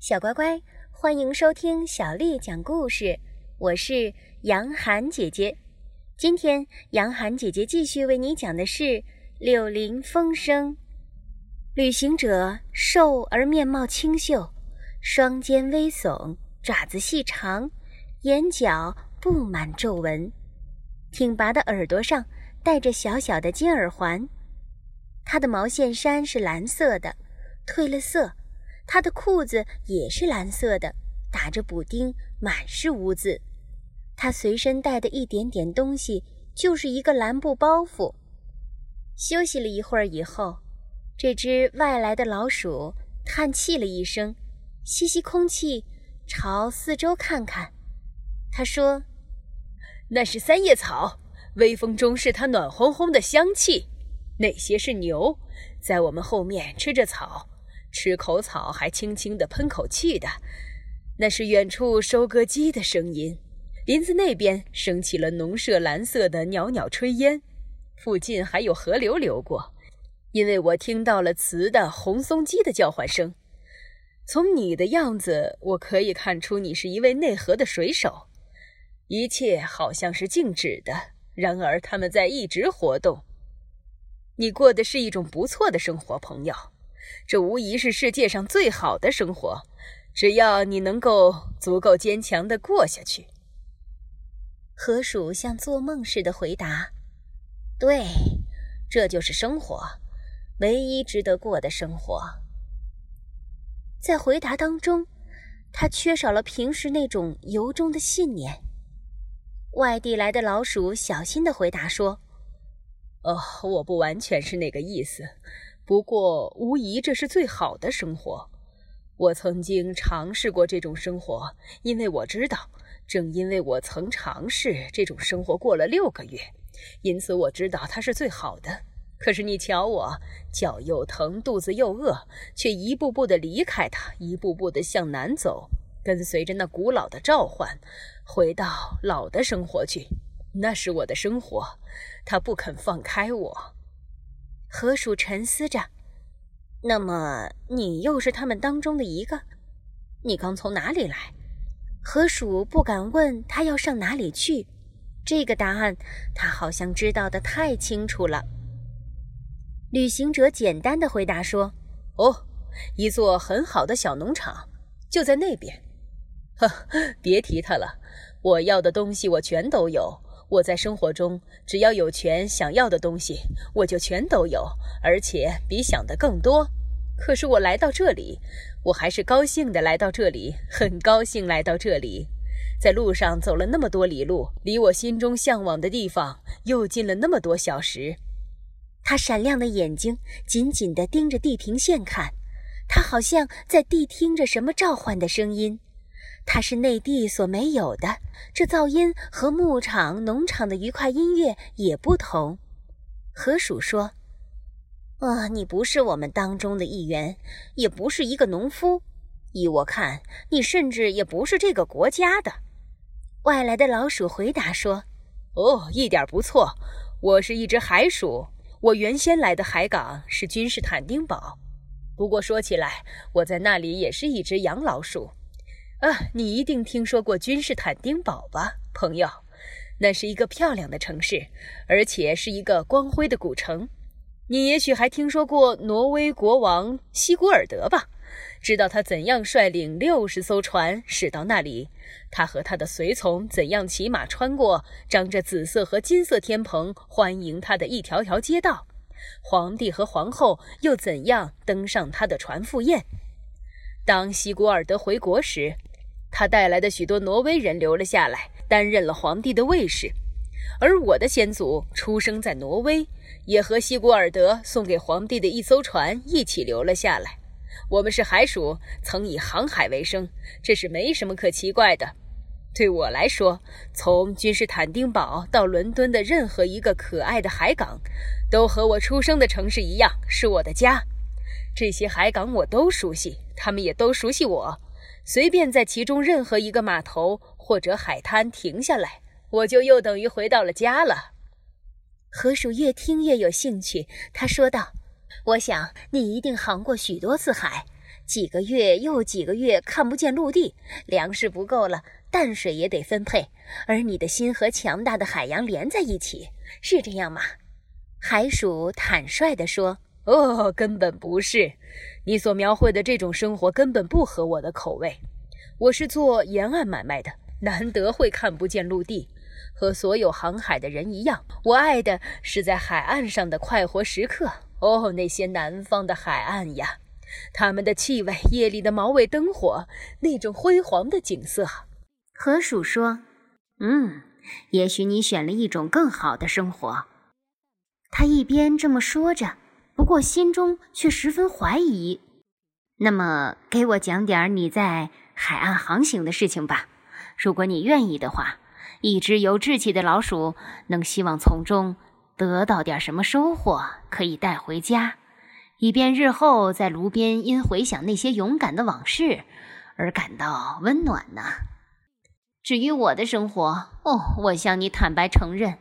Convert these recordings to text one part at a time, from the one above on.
小乖乖，欢迎收听小丽讲故事。我是杨涵姐姐。今天，杨涵姐姐继续为你讲的是《柳林风声》。旅行者瘦而面貌清秀，双肩微耸，爪子细长，眼角布满皱纹，挺拔的耳朵上戴着小小的金耳环。他的毛线衫是蓝色的，褪了色。他的裤子也是蓝色的，打着补丁，满是污渍。他随身带的一点点东西就是一个蓝布包袱。休息了一会儿以后，这只外来的老鼠叹气了一声，吸吸空气，朝四周看看。他说：“那是三叶草，微风中是它暖烘烘的香气。那些是牛，在我们后面吃着草。”吃口草还轻轻地喷口气的，那是远处收割机的声音。林子那边升起了农舍蓝色的袅袅炊烟，附近还有河流流过，因为我听到了雌的红松鸡的叫唤声。从你的样子，我可以看出你是一位内河的水手。一切好像是静止的，然而他们在一直活动。你过的是一种不错的生活，朋友。这无疑是世界上最好的生活，只要你能够足够坚强地过下去。河鼠像做梦似的回答：“对，这就是生活，唯一值得过的生活。”在回答当中，他缺少了平时那种由衷的信念。外地来的老鼠小心地回答说：“哦，我不完全是那个意思。”不过，无疑这是最好的生活。我曾经尝试过这种生活，因为我知道，正因为我曾尝试这种生活过了六个月，因此我知道它是最好的。可是你瞧我，脚又疼，肚子又饿，却一步步地离开它，一步步地向南走，跟随着那古老的召唤，回到老的生活去。那是我的生活，它不肯放开我。河鼠沉思着：“那么你又是他们当中的一个？你刚从哪里来？”河鼠不敢问他要上哪里去，这个答案他好像知道的太清楚了。旅行者简单的回答说：“哦，一座很好的小农场，就在那边。”“呵，别提它了，我要的东西我全都有。”我在生活中，只要有权想要的东西，我就全都有，而且比想的更多。可是我来到这里，我还是高兴的来到这里，很高兴来到这里。在路上走了那么多里路，离我心中向往的地方又近了那么多小时。他闪亮的眼睛紧紧地盯着地平线看，他好像在谛听着什么召唤的声音。它是内地所没有的，这噪音和牧场、农场的愉快音乐也不同。河鼠说：“啊，你不是我们当中的一员，也不是一个农夫。依我看，你甚至也不是这个国家的。”外来的老鼠回答说：“哦，一点不错，我是一只海鼠。我原先来的海港是君士坦丁堡，不过说起来，我在那里也是一只洋老鼠。”啊，你一定听说过君士坦丁堡吧，朋友？那是一个漂亮的城市，而且是一个光辉的古城。你也许还听说过挪威国王西古尔德吧？知道他怎样率领六十艘船驶到那里？他和他的随从怎样骑马穿过张着紫色和金色天棚欢迎他的一条条街道？皇帝和皇后又怎样登上他的船赴宴？当西古尔德回国时，他带来的许多挪威人留了下来，担任了皇帝的卫士，而我的先祖出生在挪威，也和西古尔德送给皇帝的一艘船一起留了下来。我们是海鼠，曾以航海为生，这是没什么可奇怪的。对我来说，从君士坦丁堡到伦敦的任何一个可爱的海港，都和我出生的城市一样，是我的家。这些海港我都熟悉，他们也都熟悉我。随便在其中任何一个码头或者海滩停下来，我就又等于回到了家了。河鼠越听越有兴趣，他说道：“我想你一定航过许多次海，几个月又几个月看不见陆地，粮食不够了，淡水也得分配，而你的心和强大的海洋连在一起，是这样吗？海鼠坦率地说：“哦，根本不是。你所描绘的这种生活根本不合我的口味。我是做沿岸买卖的，难得会看不见陆地。和所有航海的人一样，我爱的是在海岸上的快活时刻。哦，那些南方的海岸呀，他们的气味，夜里的毛尾灯火，那种辉煌的景色。”河鼠说：“嗯，也许你选了一种更好的生活。”他一边这么说着，不过心中却十分怀疑。那么，给我讲点你在海岸航行的事情吧。如果你愿意的话，一只有志气的老鼠能希望从中得到点什么收获，可以带回家，以便日后在炉边因回想那些勇敢的往事而感到温暖呢。至于我的生活，哦，我向你坦白承认。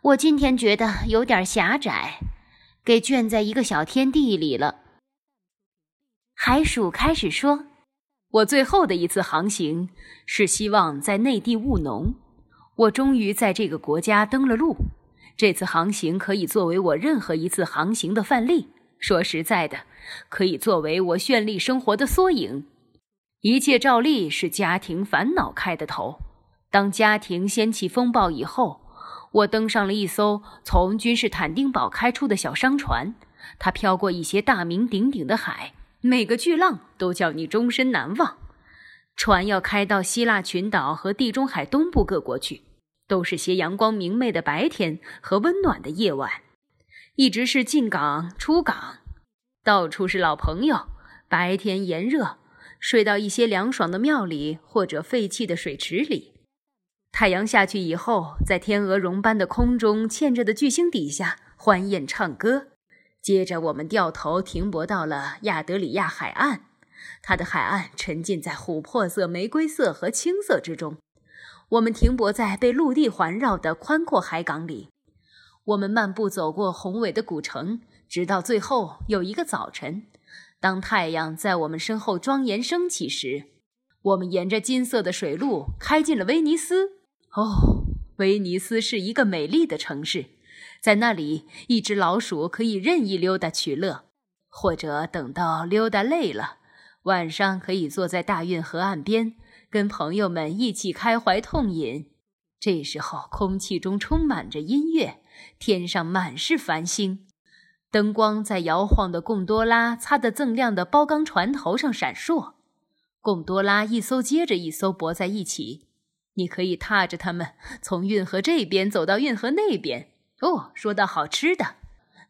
我今天觉得有点狭窄，给圈在一个小天地里了。海鼠开始说：“我最后的一次航行是希望在内地务农。我终于在这个国家登了陆。这次航行可以作为我任何一次航行的范例。说实在的，可以作为我绚丽生活的缩影。一切照例是家庭烦恼开的头。当家庭掀起风暴以后。”我登上了一艘从君士坦丁堡开出的小商船，它飘过一些大名鼎鼎的海，每个巨浪都叫你终身难忘。船要开到希腊群岛和地中海东部各国去，都是些阳光明媚的白天和温暖的夜晚，一直是进港出港，到处是老朋友。白天炎热，睡到一些凉爽的庙里或者废弃的水池里。太阳下去以后，在天鹅绒般的空中嵌着的巨星底下欢宴唱歌。接着，我们掉头停泊到了亚德里亚海岸，它的海岸沉浸在琥珀色、玫瑰色和青色之中。我们停泊在被陆地环绕的宽阔海港里。我们漫步走过宏伟的古城，直到最后有一个早晨，当太阳在我们身后庄严升起时，我们沿着金色的水路开进了威尼斯。哦，威尼斯是一个美丽的城市，在那里，一只老鼠可以任意溜达取乐，或者等到溜达累了，晚上可以坐在大运河岸边，跟朋友们一起开怀痛饮。这时候，空气中充满着音乐，天上满是繁星，灯光在摇晃的贡多拉擦得锃亮的包钢船头上闪烁，贡多拉一艘接着一艘泊在一起。你可以踏着它们从运河这边走到运河那边。哦，说到好吃的，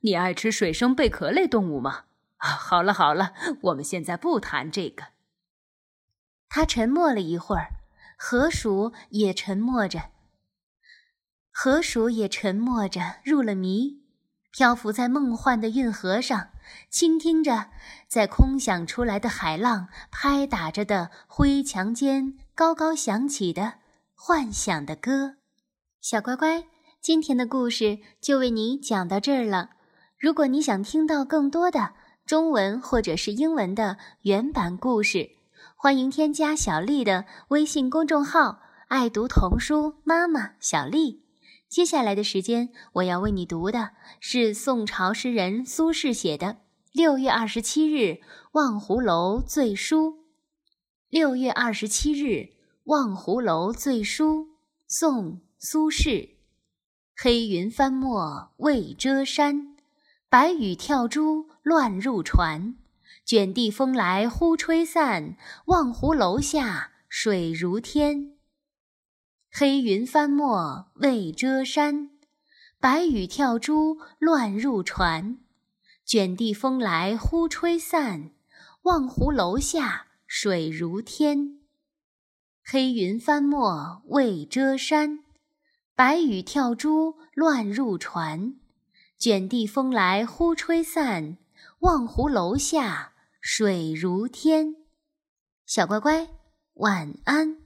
你爱吃水生贝壳类动物吗？啊，好了好了，我们现在不谈这个。他沉默了一会儿，河鼠也沉默着。河鼠也沉默着，入了迷，漂浮在梦幻的运河上，倾听着在空想出来的海浪拍打着的灰墙间高高响起的。幻想的歌，小乖乖，今天的故事就为你讲到这儿了。如果你想听到更多的中文或者是英文的原版故事，欢迎添加小丽的微信公众号“爱读童书妈妈小丽”。接下来的时间，我要为你读的是宋朝诗人苏轼写的《六月二十七日望湖楼醉书》。六月二十七日。望湖楼醉书，宋·苏轼。黑云翻墨未遮山，白雨跳珠乱入船。卷地风来忽吹散，望湖楼下水如天。黑云翻墨未遮山，白雨跳珠乱入船。卷地风来忽吹散，望湖楼下水如天。黑云翻墨未遮山，白雨跳珠乱入船。卷地风来忽吹散，望湖楼下水如天。小乖乖，晚安。